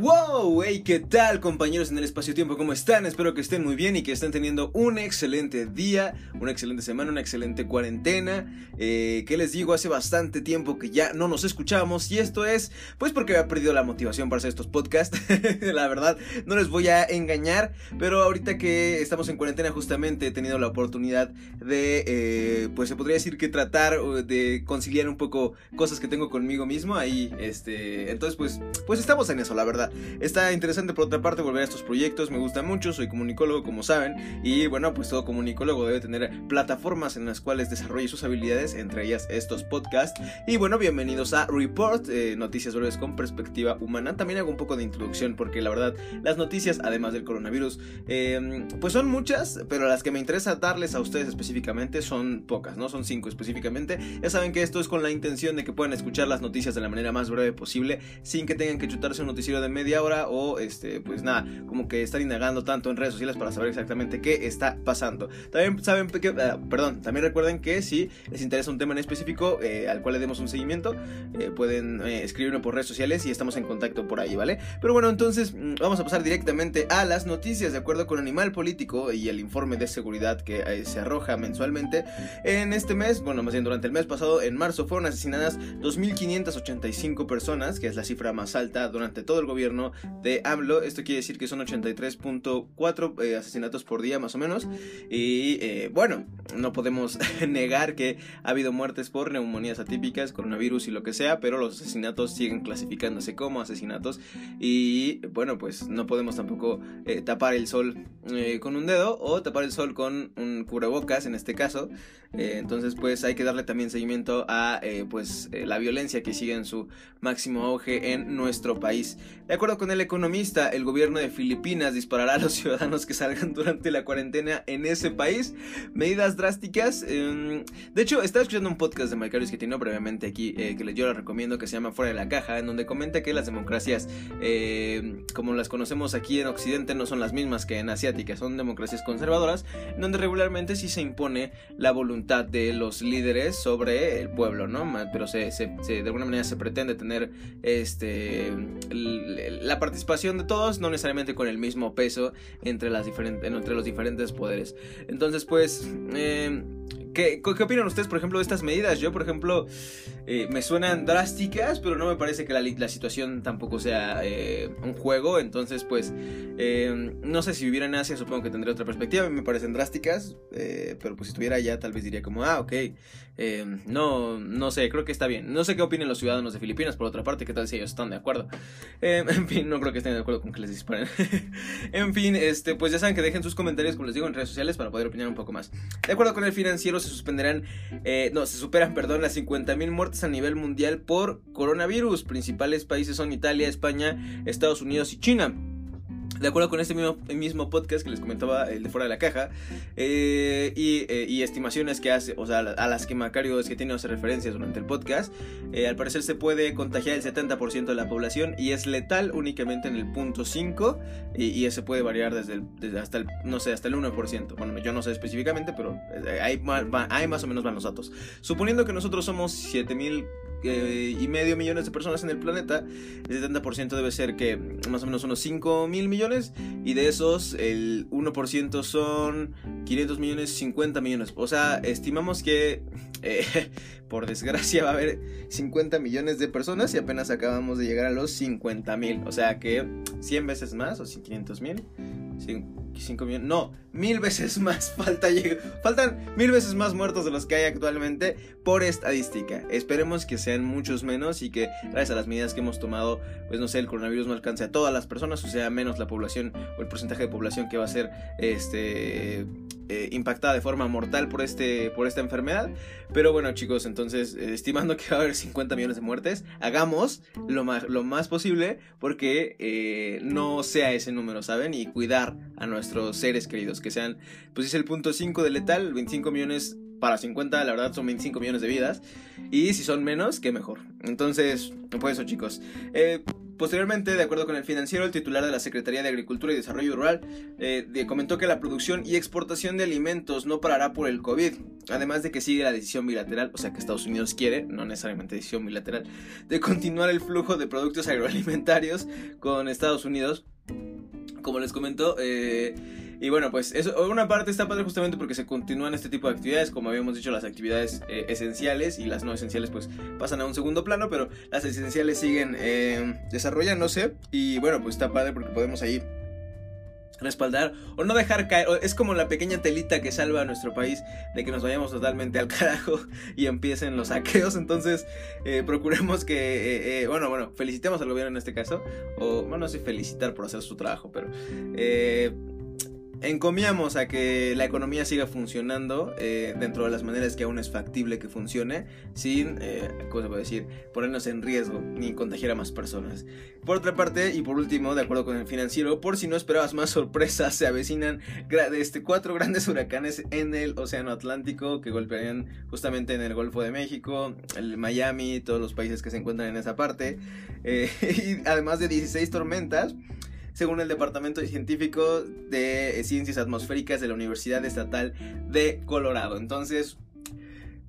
Wow, hey, ¿qué tal compañeros en el espacio-tiempo? ¿Cómo están? Espero que estén muy bien y que estén teniendo un excelente día, una excelente semana, una excelente cuarentena. Eh, ¿Qué les digo? Hace bastante tiempo que ya no nos escuchamos y esto es, pues porque había perdido la motivación para hacer estos podcasts. la verdad, no les voy a engañar, pero ahorita que estamos en cuarentena justamente he tenido la oportunidad de, eh, pues se podría decir que tratar de conciliar un poco cosas que tengo conmigo mismo ahí, este, entonces pues, pues estamos en eso, la verdad. Está interesante por otra parte volver a estos proyectos, me gusta mucho, soy comunicólogo como saben y bueno, pues todo comunicólogo debe tener plataformas en las cuales desarrolle sus habilidades, entre ellas estos podcasts. Y bueno, bienvenidos a Report, eh, noticias breves con perspectiva humana. También hago un poco de introducción porque la verdad las noticias, además del coronavirus, em, pues son muchas, pero las que me interesa darles a ustedes específicamente son pocas, ¿no? Son cinco específicamente. Ya saben que esto es con la intención de que puedan escuchar las noticias de la manera más breve posible, sin que tengan que chutarse un noticiero de media hora o este, pues nada, como que estar indagando tanto en redes sociales para saber exactamente qué está pasando. También saben que, ah, perdón, también recuerden que si les interesa un tema en específico eh, al cual le demos un seguimiento, eh, pueden eh, escribirme por redes sociales y estamos en contacto por ahí, ¿vale? Pero bueno, entonces mm, vamos a pasar directamente a las noticias de acuerdo con Animal Político y el informe de seguridad que se arroja mensualmente. En este mes, bueno, más bien durante el mes pasado, en marzo, fueron asesinadas 2.585 personas, que es la cifra más alta durante todo el gobierno de AMLO. Esto quiere decir que son 83.4 eh, asesinatos por día más o menos. Y eh, bueno, no podemos negar que ha habido muertes por neumonías atípicas, coronavirus y lo que sea, pero los asesinatos siguen clasificándose como asesinatos. Y bueno, pues no podemos tampoco eh, tapar el sol con un dedo o tapar el sol con un cubrebocas en este caso. entonces pues hay que darle también seguimiento a pues la violencia que sigue en su máximo auge en nuestro país. De acuerdo con el economista, el gobierno de Filipinas disparará a los ciudadanos que salgan durante la cuarentena en ese país. Medidas drásticas. Em, de hecho, estaba escuchando un podcast de Macarius que tiene previamente aquí, eh, que yo lo recomiendo, que se llama Fuera de la Caja, en donde comenta que las democracias, em, como las conocemos aquí en Occidente, no son las mismas que en Asiática, son democracias conservadoras, donde regularmente sí se impone la voluntad de los líderes sobre el pueblo, ¿no? Pero se, de alguna manera se pretende tener este, la participación de todos, no necesariamente con el mismo peso entre, las entre los diferentes poderes. Entonces, pues, eh, ¿Qué, ¿Qué, opinan ustedes, por ejemplo, de estas medidas? Yo, por ejemplo, eh, me suenan drásticas, pero no me parece que la, situación tampoco sea eh, un juego. Entonces, pues, eh, no sé si viviera en Asia, supongo que tendría otra perspectiva. Me parecen drásticas, pero pues si estuviera allá, tal vez diría como, ah, ok. no, no sé, creo que está bien. No sé qué opinen los ciudadanos de Filipinas, por otra parte, qué tal si ellos están de acuerdo. en fin, no creo que estén de acuerdo con que les disparen. en fin, este, pues ya saben que dejen sus comentarios, como les digo, en redes sociales para poder opinar un poco más. De acuerdo con el financiero se suspenderán, eh, no, se superan, perdón, las 50.000 muertes a nivel mundial por coronavirus. Principales países son Italia, España, Estados Unidos y China. De acuerdo con este mismo, podcast que les comentaba, el de fuera de la caja, eh, eh, y, estimaciones que hace, o sea, a las que Macario es que tiene hace referencias durante el podcast, eh, al parecer se puede contagiar el 70% de la población y es letal únicamente en el punto 5 y, ese puede variar desde, hasta el, no sé, hasta el 1%. Bueno, yo no sé específicamente, pero hay, hay más o menos van los datos. Suponiendo que nosotros somos 7000 y medio millones de personas en el planeta, el 70% debe ser que más o menos unos 5 mil millones y de esos el 1% son 500 millones, 50 millones. O sea, estimamos que eh, por desgracia va a haber 50 millones de personas y apenas acabamos de llegar a los 50 mil. O sea que 100 veces más o 500 mil. 5 millones, no, mil veces más falta faltan mil veces más muertos de los que hay actualmente por estadística. Esperemos que sean muchos menos y que gracias a las medidas que hemos tomado, pues no sé, el coronavirus no alcance a todas las personas, o sea, menos la población o el porcentaje de población que va a ser este eh, impactada de forma mortal por, este, por esta enfermedad. Pero bueno chicos, entonces eh, estimando que va a haber 50 millones de muertes, hagamos lo más, lo más posible porque eh, no sea ese número, ¿saben? Y cuidar a nuestros seres queridos, que sean, pues es el punto 5 de letal, 25 millones para 50, la verdad son 25 millones de vidas. Y si son menos, qué mejor. Entonces, pues eso chicos. Posteriormente, de acuerdo con el financiero, el titular de la Secretaría de Agricultura y Desarrollo Rural eh, comentó que la producción y exportación de alimentos no parará por el COVID, además de que sigue la decisión bilateral, o sea que Estados Unidos quiere, no necesariamente decisión bilateral, de continuar el flujo de productos agroalimentarios con Estados Unidos. Como les comentó, eh, y bueno, pues eso, una parte está padre justamente porque se continúan este tipo de actividades, como habíamos dicho, las actividades eh, esenciales y las no esenciales pues pasan a un segundo plano, pero las esenciales siguen eh, desarrollándose y bueno, pues está padre porque podemos ahí respaldar o no dejar caer. Es como la pequeña telita que salva a nuestro país de que nos vayamos totalmente al carajo y empiecen los saqueos. Entonces, eh, procuremos que, bueno, bueno, felicitemos al gobierno en este caso. O, bueno, no sé felicitar por hacer su trabajo, pero encomiamos a que la economía siga funcionando eh, dentro de las maneras que aún es factible que funcione, sin, eh, ¿cómo se puede decir?, ponernos en riesgo ni contagiar a más personas. Por otra parte, y por último, de acuerdo con el financiero, por si no esperabas más sorpresas, se avecinan este, cuatro grandes huracanes en el Océano Atlántico que golpearían justamente en el Golfo de México, el Miami, todos los países que se encuentran en esa parte, eh, y además de 16 tormentas según el Departamento Científico de Ciencias Atmosféricas de la Universidad Estatal de Colorado. Entonces,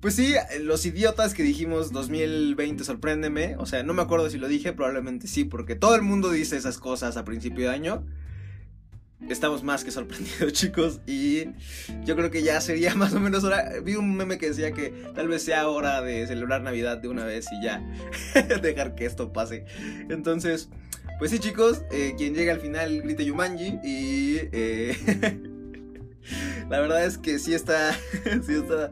pues sí, los idiotas que dijimos 2020 sorpréndeme, o sea, no me acuerdo si lo dije, probablemente sí, porque todo el mundo dice esas cosas a principio de año. Estamos más que sorprendidos, chicos, y yo creo que ya sería más o menos hora. Vi un meme que decía que tal vez sea hora de celebrar Navidad de una vez y ya dejar que esto pase. Entonces, pues sí, chicos, eh, quien llega al final grita Yumanji y eh, la verdad es que sí está, sí está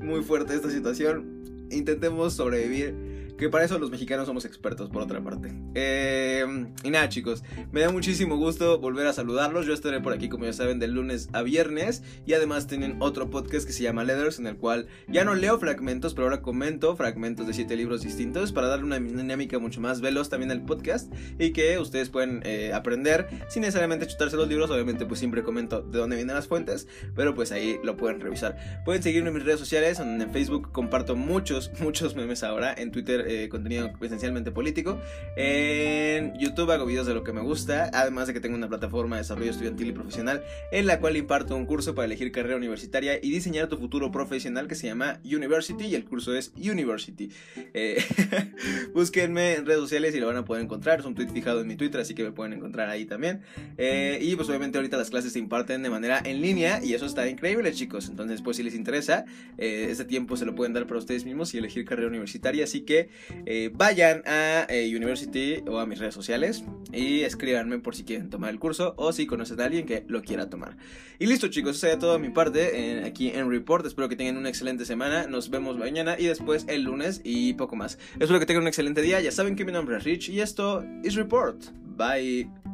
muy fuerte esta situación. Intentemos sobrevivir que para eso los mexicanos somos expertos, por otra parte. Em, y nada, chicos, me da muchísimo gusto volver a saludarlos. Yo estaré por aquí, como ya saben, de lunes a viernes. Y además tienen otro podcast que se llama Letters, en el cual ya no leo fragmentos, pero ahora comento fragmentos de siete libros distintos para darle una dinámica mucho más veloz también al podcast y que ustedes pueden eh, aprender sin necesariamente chutarse los libros. Obviamente, pues siempre comento de dónde vienen las fuentes, pero pues ahí lo pueden revisar. Pueden seguirme en mis redes sociales, en Facebook comparto muchos, muchos memes ahora. En Twitter eh, contenido esencialmente político. En YouTube hago videos de lo que me gusta, además de que tengo una plataforma de desarrollo estudiantil y profesional en la cual imparto un curso para elegir carrera universitaria y diseñar tu futuro profesional que se llama University y el curso es University. Eh, búsquenme en redes sociales y lo van a poder encontrar. Es un tweet fijado en mi Twitter, así que me pueden encontrar ahí también. Eh, y pues obviamente ahorita las clases se imparten de manera en línea y eso está increíble chicos. Entonces pues si les interesa, eh, ese tiempo se lo pueden dar para ustedes mismos y elegir carrera universitaria. Así que eh, vayan a eh, University o a mis redes sociales y escríbanme por si quieren tomar el curso o si conocen a alguien que lo quiera tomar. Y listo chicos, eso sería todo de mi parte aquí en Report. Espero que tengan una excelente semana. Nos vemos mañana y después el lunes y poco más. Espero que tengan un excelente día. Ya saben que mi nombre es Rich y esto es Report. Bye.